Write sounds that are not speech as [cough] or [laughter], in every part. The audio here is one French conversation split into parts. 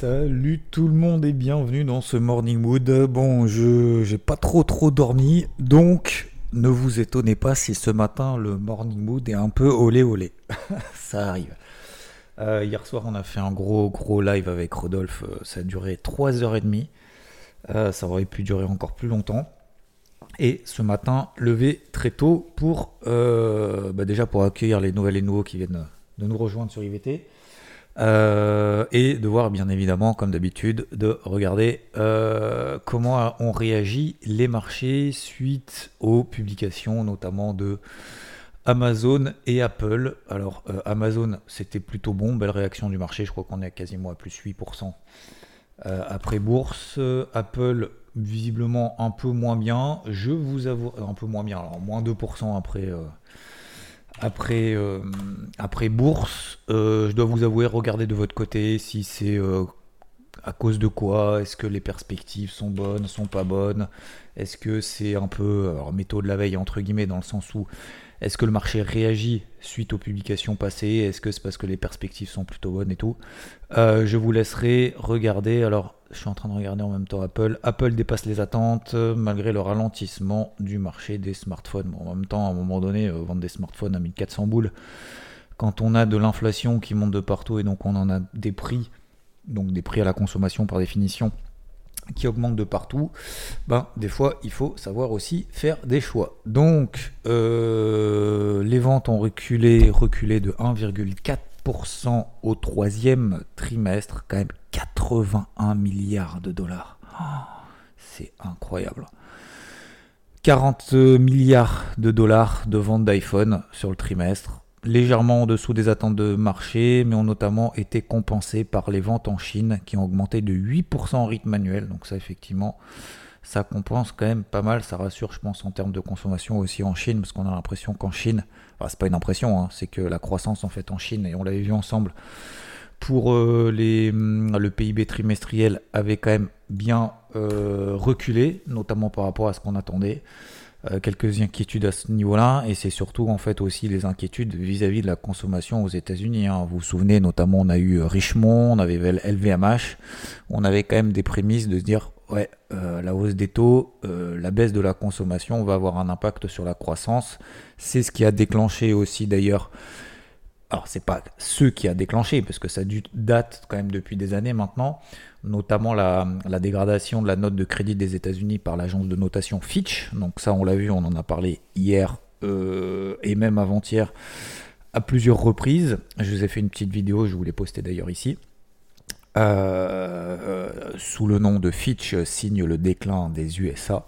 Salut tout le monde et bienvenue dans ce Morning Mood. Bon, je j'ai pas trop trop dormi, donc ne vous étonnez pas si ce matin le Morning Mood est un peu olé olé. [laughs] Ça arrive. Euh, hier soir, on a fait un gros gros live avec Rodolphe. Euh, Ça a duré 3h30. Euh, ça aurait pu durer encore plus longtemps. Et ce matin, levé très tôt pour bah déjà pour accueillir les nouvelles et nouveaux qui viennent de nous rejoindre sur IVT. Euh, et de voir bien évidemment, comme d'habitude, de regarder euh, comment ont réagi les marchés suite aux publications, notamment de Amazon et Apple. Alors euh, Amazon, c'était plutôt bon, belle réaction du marché, je crois qu'on est quasiment à plus 8% euh, après bourse. Apple, visiblement un peu moins bien. Je vous avoue, un peu moins bien, alors moins 2% après. Après, euh, après bourse, euh, je dois vous avouer, regardez de votre côté si c'est euh, à cause de quoi, est-ce que les perspectives sont bonnes, sont pas bonnes, est-ce que c'est un peu alors, métaux de la veille entre guillemets dans le sens où est-ce que le marché réagit suite aux publications passées, est-ce que c'est parce que les perspectives sont plutôt bonnes et tout? Je vous laisserai regarder, alors je suis en train de regarder en même temps Apple, Apple dépasse les attentes euh, malgré le ralentissement du marché des smartphones. Bon, en même temps, à un moment donné, euh, vendre des smartphones à 1400 boules, quand on a de l'inflation qui monte de partout et donc on en a des prix, donc des prix à la consommation par définition, qui augmentent de partout, ben, des fois il faut savoir aussi faire des choix. Donc euh, les ventes ont reculé, reculé de 1,4% au troisième trimestre, quand même 81 milliards de dollars. Oh, c'est incroyable. 40 milliards de dollars de ventes d'iPhone sur le trimestre, légèrement en dessous des attentes de marché, mais ont notamment été compensés par les ventes en Chine qui ont augmenté de 8% en rythme annuel. Donc ça effectivement, ça compense quand même pas mal, ça rassure je pense en termes de consommation aussi en Chine, parce qu'on a l'impression qu'en Chine, enfin c'est pas une impression, hein, c'est que la croissance en fait en Chine, et on l'avait vu ensemble, pour euh, les, hum, le PIB trimestriel avait quand même bien euh, reculé, notamment par rapport à ce qu'on attendait. Euh, quelques inquiétudes à ce niveau-là, et c'est surtout en fait aussi les inquiétudes vis-à-vis de la consommation aux États-Unis. hein. Vous vous souvenez, notamment, on a eu Richemont, on avait LVMH, on avait quand même des prémices de se dire ouais, euh, la hausse des taux, euh, la baisse de la consommation va avoir un impact sur la croissance. C'est ce qui a déclenché aussi d'ailleurs. Alors c'est pas ce qui a déclenché parce que ça date quand même depuis des années maintenant, notamment la, la dégradation de la note de crédit des États-Unis par l'agence de notation Fitch. Donc ça on l'a vu, on en a parlé hier euh, et même avant-hier à plusieurs reprises. Je vous ai fait une petite vidéo, je vous l'ai postée d'ailleurs ici. Euh, sous le nom de Fitch euh, signe le déclin des USA.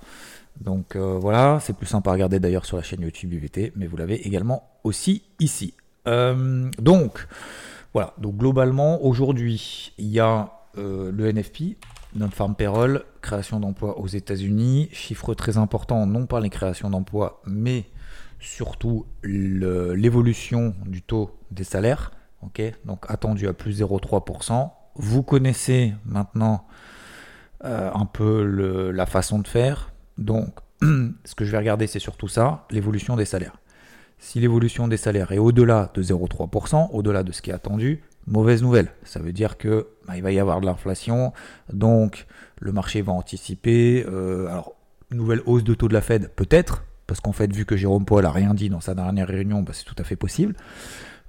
Donc euh, voilà, c'est plus sympa à regarder d'ailleurs sur la chaîne YouTube UVT, mais vous l'avez également aussi ici. Euh, donc voilà, donc globalement aujourd'hui il y a euh, le NFP, Non-Farm Payroll, création d'emplois aux États-Unis, chiffre très important, non pas les créations d'emplois, mais surtout l'évolution du taux des salaires. donc attendu à plus 0,3%. Vous connaissez maintenant euh, un peu la façon de faire. Donc, [clears throat] ce que je vais regarder, c'est surtout ça, l'évolution des salaires. Si l'évolution des salaires est au-delà de 0,3%, au-delà de ce qui est attendu, mauvaise nouvelle. Ça veut dire que bah, il va y avoir de l'inflation, donc le marché va anticiper. euh, alors, nouvelle hausse de taux de la Fed, peut-être, parce qu'en fait, vu que Jérôme Powell a rien dit dans sa dernière réunion, bah, c'est tout à fait possible.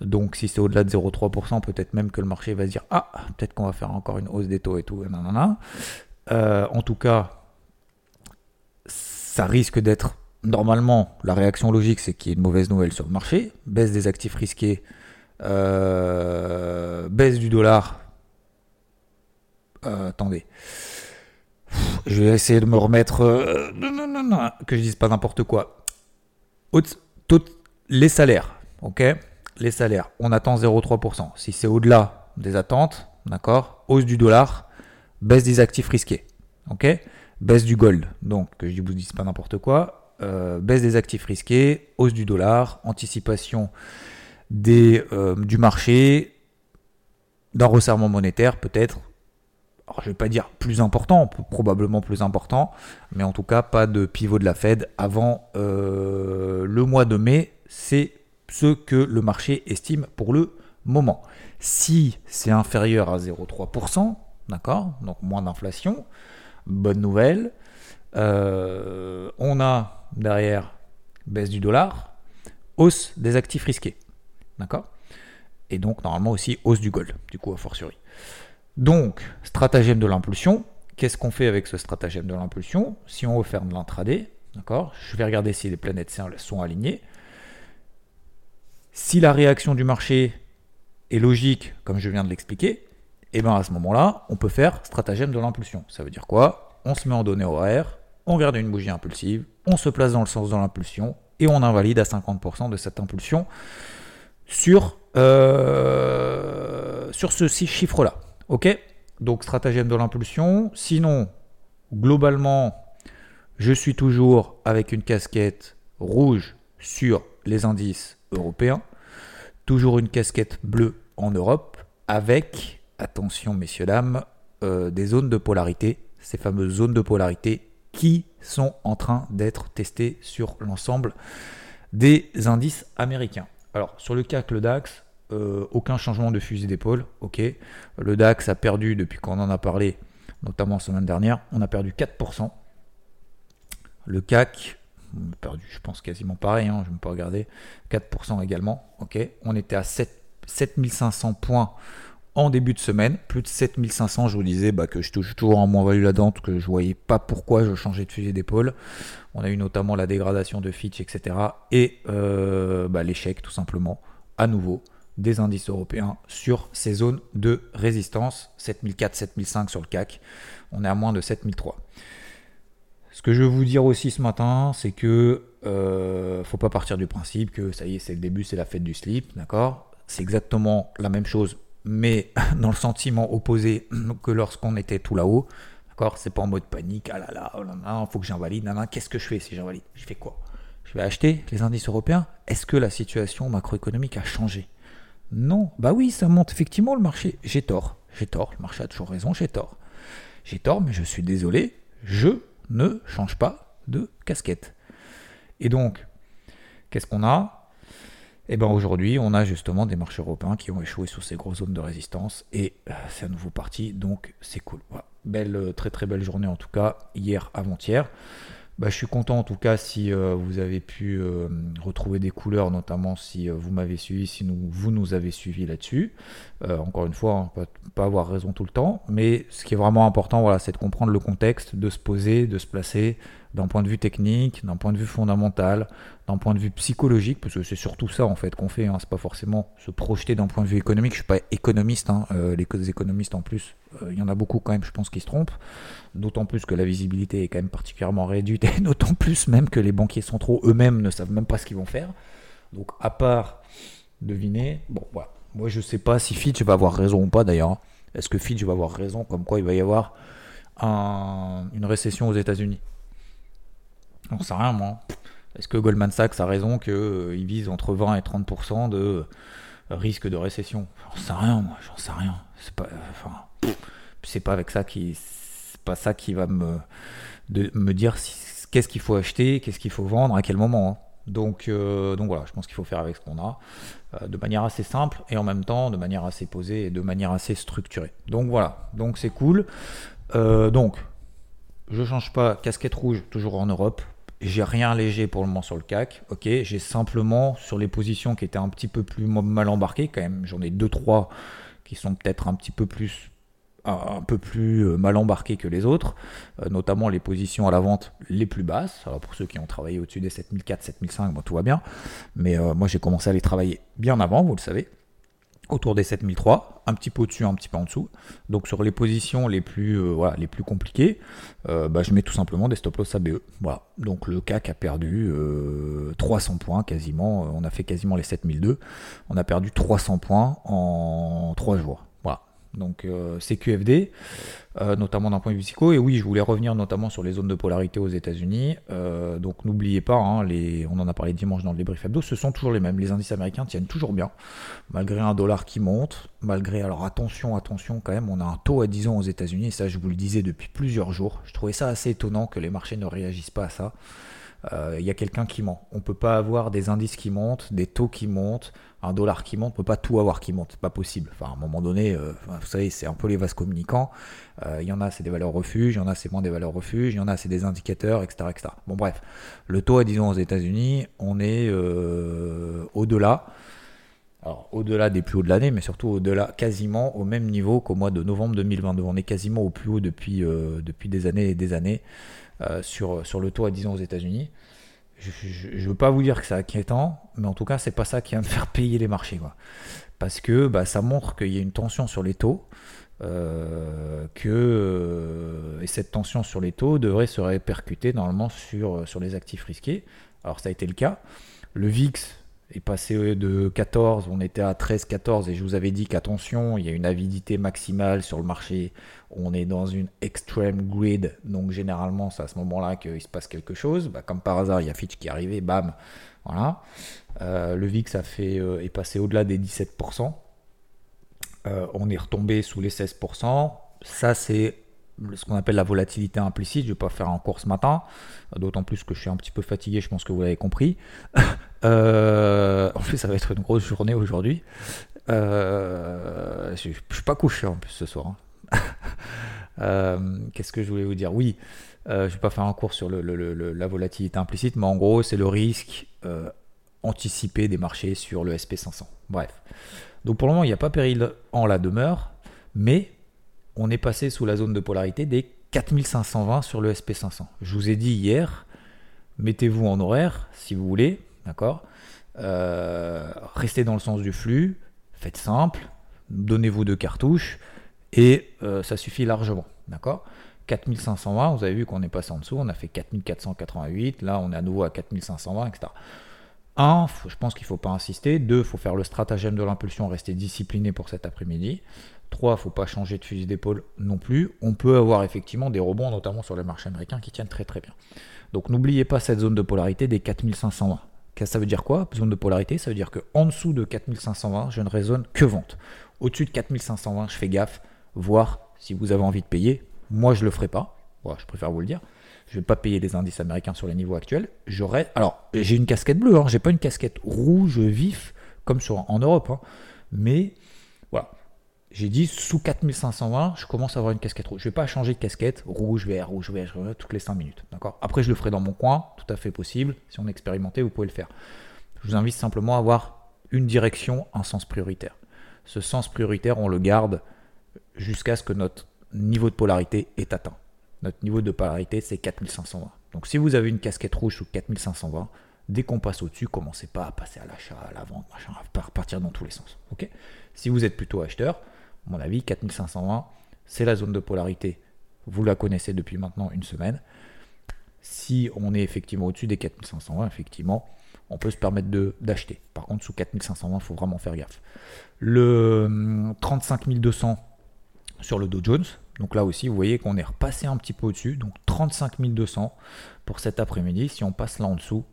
Donc, si c'est au-delà de 0,3%, peut-être même que le marché va se dire Ah, peut-être qu'on va faire encore une hausse des taux et tout. Euh, en tout cas, ça risque d'être normalement la réaction logique, c'est qu'il y ait une mauvaise nouvelle sur le marché, baisse des actifs risqués, euh, baisse du dollar. Euh, attendez, je vais essayer de me remettre, que je dise pas n'importe quoi. Les salaires, ok, les salaires, on attend 0,3%. Si c'est au-delà des attentes, d'accord, hausse du dollar, baisse des actifs risqués, ok baisse du gold, donc que je vous dise pas n'importe quoi, euh, baisse des actifs risqués, hausse du dollar, anticipation euh, du marché, d'un resserrement monétaire peut-être, alors je vais pas dire plus important, probablement plus important, mais en tout cas pas de pivot de la Fed avant euh, le mois de mai, c'est ce que le marché estime pour le moment. Si c'est inférieur à 0,3%, d'accord Donc moins d'inflation, bonne nouvelle. Euh, on a derrière baisse du dollar, hausse des actifs risqués, d'accord Et donc normalement aussi hausse du gold, du coup a fortiori. Donc, stratagème de l'impulsion, qu'est-ce qu'on fait avec ce stratagème de l'impulsion? Si on veut faire de l'intraday, d'accord Je vais regarder si les planètes sont alignées. Si la réaction du marché est logique, comme je viens de l'expliquer, et eh bien à ce moment-là, on peut faire stratagème de l'impulsion. Ça veut dire quoi? On se met en données horaires, on regarde une bougie impulsive, on se place dans le sens de l'impulsion et on invalide à 50% de cette impulsion sur, euh, ce chiffre-là. Ok? Donc stratagème de l'impulsion. Sinon, globalement, je suis toujours avec une casquette rouge sur les indices européens, toujours une casquette bleue en Europe, avec, attention messieurs, dames, euh, des zones de polarité, ces fameuses zones de polarité qui sont en train d'être testées sur l'ensemble des indices américains. Alors sur le CAC, le DAX, euh, aucun changement de fusil d'épaule, ok. Le DAX a perdu depuis qu'on en a parlé, notamment la semaine dernière, on a perdu 4%. Le CAC, perdu, je pense, quasiment pareil, hein, je ne vais pas regarder. 4% également. On était à 7, 7500 points en début de semaine, plus de 7500. Je vous disais bah, que je touche toujours en moins-value la dente, que je voyais pas pourquoi je changeais de fusil d'épaule. On a eu notamment la dégradation de Fitch, etc. Et euh, bah, l'échec, tout simplement, à nouveau, des indices européens sur ces zones de résistance. 7004, 7005 sur le CAC. On est à moins de 7003. Ce que je veux vous dire aussi ce matin, c'est que euh, faut pas partir du principe que ça y est, c'est le début, c'est la fête du slip, d'accord? C'est exactement la même chose, mais [laughs] dans le sentiment opposé [clears throat] que lorsqu'on était tout là-haut, d'accord? C'est pas en mode panique, ah là là, oh là là, faut que j'invalide, qu'est-ce que je fais si j'invalide? Je fais quoi? Je vais acheter les indices européens? Est-ce que la situation macroéconomique a changé? Non, bah oui, ça monte effectivement le marché. J'ai tort, j'ai tort, le marché a toujours raison, j'ai tort. J'ai tort, mais je suis désolé, je ne change pas de casquette. Et donc, qu'est-ce qu'on a? Eh bien aujourd'hui, on a justement des marchés européens qui ont échoué sur ces grosses zones de résistance et euh, c'est à nouveau parti, donc c'est cool. Belle, euh, très très belle journée en tout cas, hier, avant-hier. Bah, je suis content en tout cas si euh, vous avez pu euh, retrouver des couleurs, notamment si euh, vous m'avez suivi, si vous nous avez suivi là-dessus. encore une fois, hein, pas, avoir raison tout le temps, mais ce qui est vraiment important, voilà, c'est de comprendre le contexte, de se poser, de se placer d'un point de vue technique, d'un point de vue fondamental, d'un point de vue psychologique, parce que c'est surtout ça en fait qu'on fait, hein, c'est pas forcément se projeter d'un point de vue économique, je suis pas économiste, hein, les économistes en plus, il y en a beaucoup quand même, je pense, qui se trompent, d'autant plus que la visibilité est quand même particulièrement réduite, et d'autant plus même que les banquiers centraux eux-mêmes ne savent même pas ce qu'ils vont faire. Donc à part deviner, bon moi je sais pas si Fitch va avoir raison ou pas d'ailleurs. Est-ce que Fitch va avoir raison comme quoi il va y avoir une récession aux États-Unis? On sait rien moi. Est-ce que Goldman Sachs a raison qu'il euh, vise entre 20 et 30% de risque de récession? J'en sais rien moi, j'en sais rien. C'est pas, enfin, c'est pas avec ça qui, pas ça qui va me, de, me dire qu'est-ce qu'il faut acheter, qu'est-ce qu'il faut vendre, à quel moment. Hein. Donc, euh, donc voilà, je pense qu'il faut faire avec ce qu'on a, euh, de manière assez simple et en même temps de manière assez posée et de manière assez structurée. Donc voilà, donc c'est cool. Euh, donc, je change pas, casquette rouge, toujours en Europe. J'ai rien léger pour le moment sur le CAC, ok. J'ai simplement sur les positions qui étaient un petit peu plus mal embarquées, quand même, j'en ai deux trois qui sont peut-être un petit peu plus un peu plus euh, mal embarqué que les autres, euh, notamment les positions à la vente les plus basses. Alors pour ceux qui ont travaillé au-dessus des 7004, 7005, bon, tout va bien. Mais euh, moi j'ai commencé à les travailler bien avant, vous le savez, autour des 7003, un petit peu au-dessus, un petit peu en dessous. Donc sur les positions les plus, voilà, les plus compliquées, bah, je mets tout simplement des stop-loss ABE. Voilà. Donc le CAC a perdu 300 points quasiment, on a fait quasiment les 7002, on a perdu 300 points en 3 jours donc euh, CQFD, euh, notamment d'un point de vue psycho. Et oui, je voulais revenir notamment sur les zones de polarité aux États-Unis. Euh, donc n'oubliez pas, hein, on en a parlé dimanche dans le débrief hebdo, ce sont toujours les mêmes. Les indices américains tiennent toujours bien, malgré un dollar qui monte, malgré, alors attention, attention quand même, on a un taux à 10 ans aux États-Unis, et ça je vous le disais depuis plusieurs jours. Je trouvais ça assez étonnant que les marchés ne réagissent pas à ça. Euh, il y a quelqu'un qui ment. On ne peut pas avoir des indices qui montent, des taux qui montent, un dollar qui monte, on peut pas tout avoir qui monte, c'est pas possible. Enfin, à un moment donné, euh, vous savez, c'est un peu les vases communicants. Il y en a, c'est des valeurs refuges, il y en a, c'est moins des valeurs refuges, il y en a, c'est des indicateurs, etc., etc. Bon, bref, le taux, disons, aux États-Unis, on est au-delà alors au-delà des plus hauts de l'année, mais surtout au-delà, quasiment au même niveau qu'au mois de novembre 2022. On est quasiment au plus haut euh, depuis des années et des années euh, sur, sur le taux à 10 ans aux États-Unis. Je ne veux pas vous dire que c'est inquiétant, mais en tout cas, c'est pas ça qui vient de faire payer les marchés. Parce que bah, ça montre qu'il y a une tension sur les taux. Euh, que, et cette tension sur les taux devrait se répercuter normalement sur, sur les actifs risqués. Alors ça a été le cas. Le VIX est passé de 14, on était à 13, 14 et je vous avais dit qu'attention, il y a une avidité maximale sur le marché, on est dans une extreme grid, donc généralement c'est à ce moment-là qu'il se passe quelque chose, bah, comme par hasard il y a Fitch qui est arrivé, bam, voilà. Euh, le VIX a fait, euh, est passé au-delà des 17%, euh, on est retombé sous les 16%, ça c'est ce qu'on appelle la volatilité implicite. Je ne vais pas faire un cours ce matin, d'autant plus que je suis un petit peu fatigué, je pense que vous l'avez compris. [laughs] Euh, en plus, ça va être une grosse journée aujourd'hui. Euh, je ne suis pas couché en plus ce soir. Hein. [laughs] Euh, qu'est-ce que je voulais vous dire? Oui, je ne vais pas faire un cours sur la volatilité implicite, mais en gros, c'est le risque anticipé des marchés sur le SP500. Bref. Donc pour le moment, il n'y a pas péril en la demeure, mais on est passé sous la zone de polarité des 4520 sur le SP500. Je vous ai dit hier, mettez-vous en horaire si vous voulez, d'accord euh, Restez dans le sens du flux, faites simple, donnez-vous deux cartouches et euh, ça suffit largement, d'accord 4520, vous avez vu qu'on est passé en dessous, on a fait 4488, là on est à nouveau à 4520, etc. 1, je pense qu'il ne faut pas insister. 2, il faut faire le stratagème de l'impulsion, rester discipliné pour cet après-midi. 3, il ne faut pas changer de fusil d'épaule non plus. On peut avoir effectivement des rebonds, notamment sur les marchés américains, qui tiennent très très bien. Donc n'oubliez pas cette zone de polarité des 4520. Ça veut dire quoi Zone de polarité, ça veut dire qu'en dessous de 4520, je ne raisonne que vente. Au-dessus de 4520, je fais gaffe, voir si vous avez envie de payer. Moi, je ne le ferai pas. je préfère vous le dire. Je ne vais pas payer les indices américains sur les niveaux actuels. J'aurai. Alors, j'ai une casquette bleue, hein. j'ai pas une casquette rouge vif comme en Europe. Hein. Mais voilà, j'ai dit sous 4520, je commence à avoir une casquette rouge. Je ne vais pas changer de casquette, rouge, vert, rouge, vert, toutes les 5 minutes. D'accord? Après, je le ferai dans mon coin, tout à fait possible. Si on est expérimenté, vous pouvez le faire. Je vous invite simplement à avoir une direction, un sens prioritaire. Ce sens prioritaire, on le garde jusqu'à ce que notre niveau de polarité est atteint. Notre niveau de polarité, c'est 4520. Donc si vous avez une casquette rouge sous 4520, dès qu'on passe au-dessus, commencez pas à passer à l'achat, à la vente, machin, à partir dans tous les sens. Ok? Si vous êtes plutôt acheteur, mon avis, 4520, c'est la zone de polarité. Vous la connaissez depuis maintenant une semaine. Si on est effectivement au-dessus des 4520, effectivement, on peut se permettre d'acheter. Par contre, sous 4520, il faut vraiment faire gaffe. Le 35200 hum, sur le Dow Jones. Donc là aussi, vous voyez qu'on est repassé un petit peu au-dessus. Donc 35 200 pour cet après-midi. Si on passe là en dessous,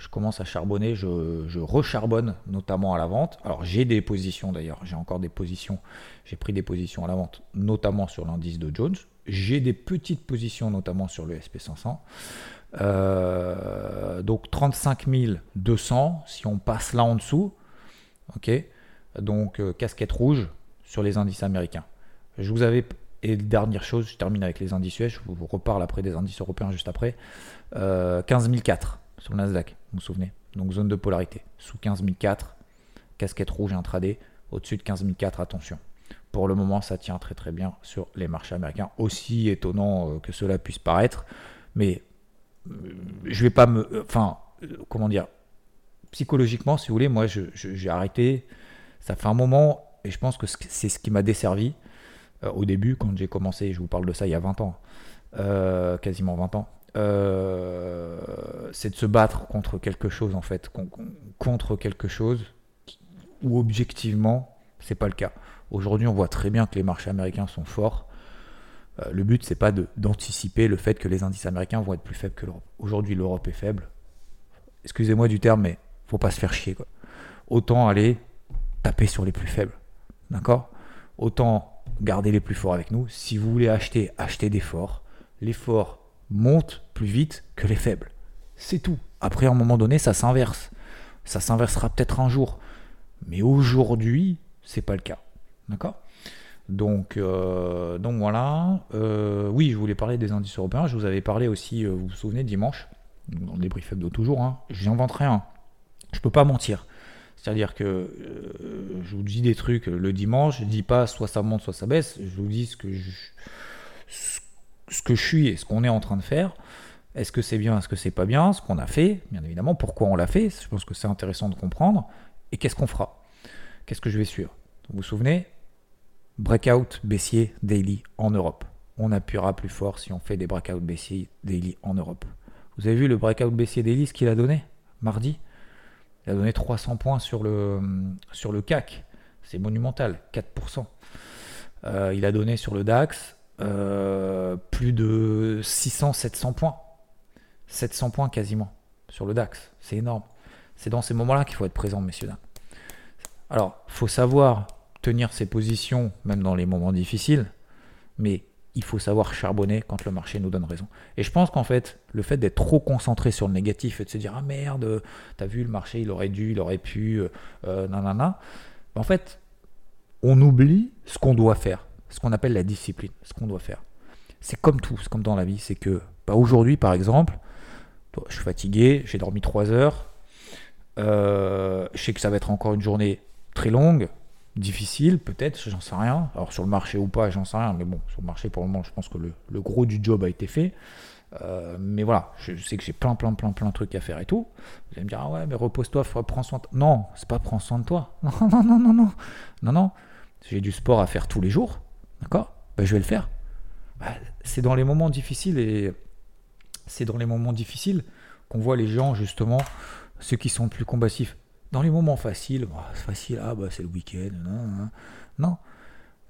je commence à charbonner, je, recharbonne notamment à la vente. Alors j'ai des positions d'ailleurs, j'ai encore des positions, j'ai pris des positions à la vente, notamment sur l'indice de Jones. J'ai des petites positions notamment sur le SP500. Euh, donc 35 200, si on passe là en dessous, ok, donc euh, casquette rouge sur les indices américains. Je vous avais et dernière chose, je termine avec les indices US, je vous reparle après des indices européens juste après. Euh, 15 004 sur le Nasdaq, vous vous souvenez Donc zone de polarité. Sous 15 004, casquette rouge intraday. Au-dessus de 15 004, attention. Pour le moment, ça tient très très bien sur les marchés américains. Aussi étonnant euh, que cela puisse paraître. Mais euh, je vais pas me. Euh, enfin, comment dire Psychologiquement, si vous voulez, moi j'ai arrêté. Ça fait un moment et je pense que c'est ce qui m'a desservi au début quand j'ai commencé. Je vous parle de ça il y a 20 ans. quasiment 20 ans. Euh, c'est de se battre contre quelque chose en fait, contre quelque chose où objectivement c'est pas le cas. Aujourd'hui, on voit très bien que les marchés américains sont forts. Euh, le but, c'est pas d'anticiper le fait que les indices américains vont être plus faibles que l'Europe. Aujourd'hui, l'Europe est faible. Excusez-moi du terme, mais faut pas se faire chier. Quoi. Autant aller taper sur les plus faibles. D'accord? Autant garder les plus forts avec nous. Si vous voulez acheter, achetez des forts. Les forts montent plus vite que les faibles. C'est tout. Après, à un moment donné, ça s'inverse. Ça s'inversera peut-être un jour. Mais aujourd'hui, c'est pas le cas. D'accord? Donc, euh, donc voilà. Euh, oui, je voulais parler des indices européens. Je vous avais parlé aussi, euh, vous vous souvenez, dimanche, dans le débrief hebdo toujours. Hein, J'inventerai un. Je peux pas mentir. C'est-à-dire que je vous dis des trucs le dimanche, je dis pas soit ça monte, soit ça baisse. Je vous dis ce que je, ce que je suis et ce qu'on est en train de faire. Est-ce que c'est bien, est-ce que c'est pas bien, ce qu'on a fait, bien évidemment, pourquoi on l'a fait, je pense que c'est intéressant de comprendre, et qu'est-ce qu'on fera, qu'est-ce que je vais suivre? Vous vous souvenez, breakout baissier daily en Europe. On appuiera plus fort si on fait des breakout baissiers daily en Europe. Vous avez vu le breakout baissier daily, ce qu'il a donné mardi? Il a donné 300 points sur le, CAC. C'est monumental, 4%. Euh, il a donné sur le DAX euh, plus de 600-700 points. 700 points quasiment sur le DAX. C'est énorme. C'est dans ces moments-là qu'il faut être présent, messieurs. Dames. Alors, faut savoir tenir ses positions, même dans les moments difficiles, mais il faut savoir charbonner quand le marché nous donne raison. Et je pense qu'en fait, le fait d'être trop concentré sur le négatif et de se dire Ah merde, t'as vu, le marché, il aurait dû, il aurait pu, euh, euh nanana, en fait, on oublie ce qu'on doit faire, ce qu'on appelle la discipline, ce qu'on doit faire. C'est comme tout, c'est comme dans la vie, c'est que bah, aujourd'hui, par exemple, je suis fatigué, j'ai dormi 3 heures. Euh, je sais que ça va être encore une journée très longue, difficile, peut-être, j'en sais rien. Alors sur le marché ou pas, j'en sais rien. Mais bon, sur le marché, pour le moment, je pense que le, gros du job a été fait. Euh, mais voilà, je sais que j'ai plein, plein, plein, plein de trucs à faire et tout. Vous allez me dire, ah ouais, mais repose-toi, prends soin de toi. Non, c'est pas prends soin de toi. [laughs] Non, non, non, non, non. Non, non. J'ai du sport à faire tous les jours. D'accord? Ben, Je vais le faire. Bah, c'est dans les moments difficiles et c'est dans les moments difficiles qu'on voit les gens, justement, ceux qui sont plus combatifs. Dans les moments faciles, bah, c'est facile, ah bah c'est le week-end. Non,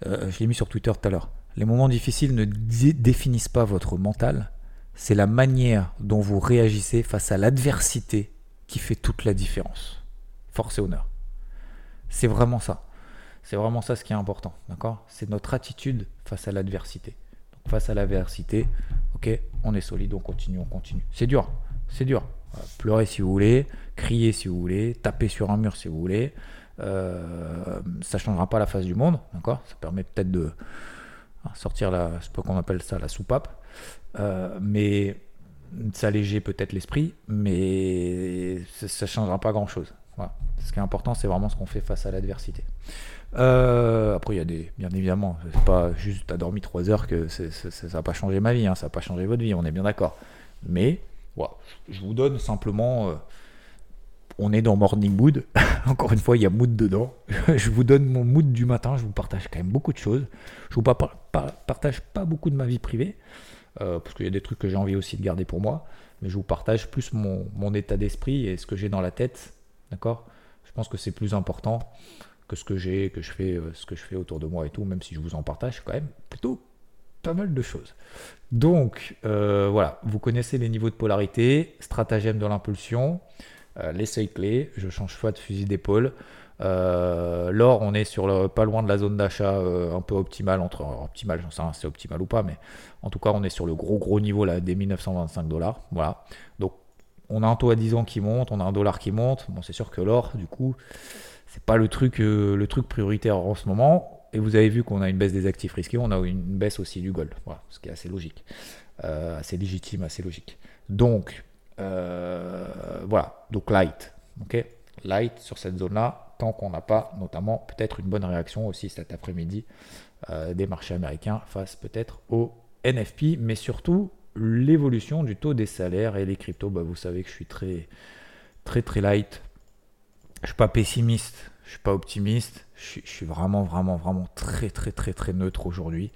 euh, je l'ai mis sur Twitter tout à l'heure. Les moments difficiles ne définissent pas votre mental, c'est la manière dont vous réagissez face à l'adversité qui fait toute la différence. Force et honneur. C'est vraiment ça. C'est vraiment ça ce qui est important, d'accord? C'est notre attitude face à l'adversité face à l'adversité, ok, on est solide, on continue, on continue. C'est dur, c'est dur. pleurer si vous voulez, crier si vous voulez, taper sur un mur si vous voulez. Euh, ça changera pas la face du monde, d'accord? Ça permet peut-être de hein, sortir la, qu'on appelle ça, la soupape, euh, mais s'alléger peut-être l'esprit, mais ça, ne changera pas grand-chose. Ce qui est important, c'est vraiment ce qu'on fait face à l'adversité. Euh, après, il y a des, bien évidemment, c'est pas juste t'as dormi 3 heures que ça n'a pas changé ma vie, hein, ça n'a pas changé votre vie, on est bien d'accord. Mais voilà, je vous donne simplement, euh, on est dans morning mood. [laughs] Encore une fois, il y a mood dedans. [laughs] je vous donne mon mood du matin. Je vous partage quand même beaucoup de choses. Je vous partage pas beaucoup de ma vie privée euh, parce qu'il y a des trucs que j'ai envie aussi de garder pour moi. Mais je vous partage plus mon, mon état d'esprit et ce que j'ai dans la tête. D'accord? Je pense que c'est plus important que ce que j'ai, que je fais, euh, ce que je fais autour de moi et tout, même si je vous en partage quand même plutôt pas mal de choses. Donc euh, voilà, vous connaissez les niveaux de polarité, stratagème de l'impulsion, euh, les seuils clés, je change fois de fusil d'épaule. L'or, on est sur pas loin de la zone d'achat un peu optimale, entre optimal, j'en sais rien, c'est optimal ou pas, mais en tout cas, on est sur le gros gros niveau là des 1925 dollars. Voilà. Donc on a un taux à 10 ans qui monte, on a un dollar qui monte. Bon, c'est sûr que l'or, du coup, c'est pas le truc, euh, le truc prioritaire en ce moment. Et vous avez vu qu'on a une baisse des actifs risqués, on a une baisse aussi du gold, voilà, ce qui est assez logique, euh, assez légitime, assez logique. Donc euh, voilà, donc light, ok, light sur cette zone-là, tant qu'on n'a pas notamment peut-être une bonne réaction aussi cet après-midi des marchés américains face peut-être au NFP, mais surtout l'évolution du taux des salaires et les cryptos. Bah, vous savez que je suis très très très light je suis pas pessimiste, je suis pas optimiste, je, suis vraiment, vraiment, vraiment très, très, très, très neutre aujourd'hui.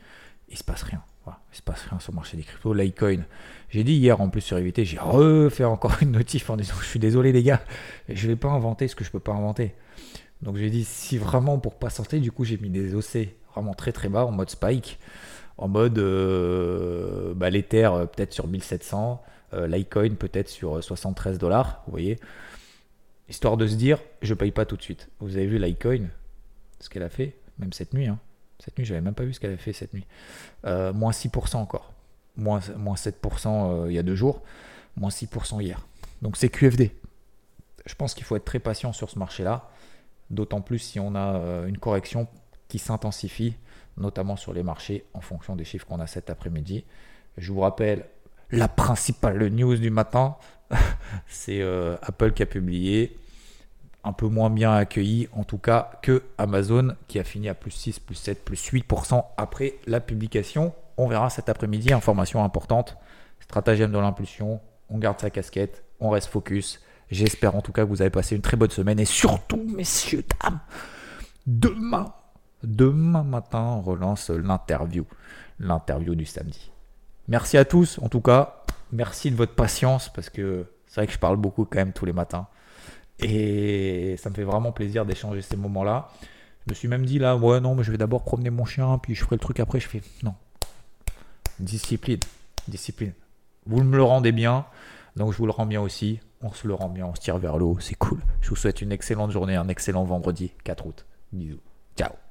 Il se passe rien. Il se passe rien sur le marché des cryptos. Litecoin, j'ai dit hier en plus sur EVT, j'ai refait encore [laughs] une notif en disant je suis désolé les gars, je vais pas inventer ce que je peux pas inventer. Donc j'ai dit si vraiment pour pas sortir, du coup j'ai mis des OC vraiment très très bas en mode spike, en mode euh, bah, l'Ether euh, peut-être sur 1700, euh, Litecoin peut-être sur 73 dollars, vous voyez histoire de se dire, je paye pas tout de suite. Vous avez vu Litecoin, ce qu'elle a fait, même cette nuit. Hein. Cette nuit, j'avais même pas vu ce qu'elle a fait cette nuit. Euh, moins 6% encore. Moins, moins 7% euh, il y a deux jours. Moins 6% hier. Donc c'est QFD. Je pense qu'il faut être très patient sur ce marché-là, d'autant plus si on a euh, une correction qui s'intensifie, notamment sur les marchés en fonction des chiffres qu'on a cet après-midi. Je vous rappelle la principale news du matin, [laughs] c'est euh, Apple qui a publié un peu moins bien accueilli en tout cas que Amazon qui a fini à plus 6, plus 7, plus 8% après la publication. On verra cet après-midi, information importante, stratagème de l'impulsion, on garde sa casquette, on reste focus. J'espère en tout cas que vous avez passé une très bonne semaine et surtout, messieurs, dames, demain, demain matin, on relance l'interview, l'interview du samedi. Merci à tous, en tout cas, merci de votre patience parce que c'est vrai que je parle beaucoup quand même tous les matins. Et ça me fait vraiment plaisir d'échanger ces moments-là. Je me suis même dit là, ouais, non, mais je vais d'abord promener mon chien, puis je ferai le truc après. Je fais, non. Discipline. Discipline. Vous me le rendez bien, donc je vous le rends bien aussi. On se le rend bien, on se tire vers le haut, c'est cool. Je vous souhaite une excellente journée, un excellent vendredi 4 août. Bisous. Ciao.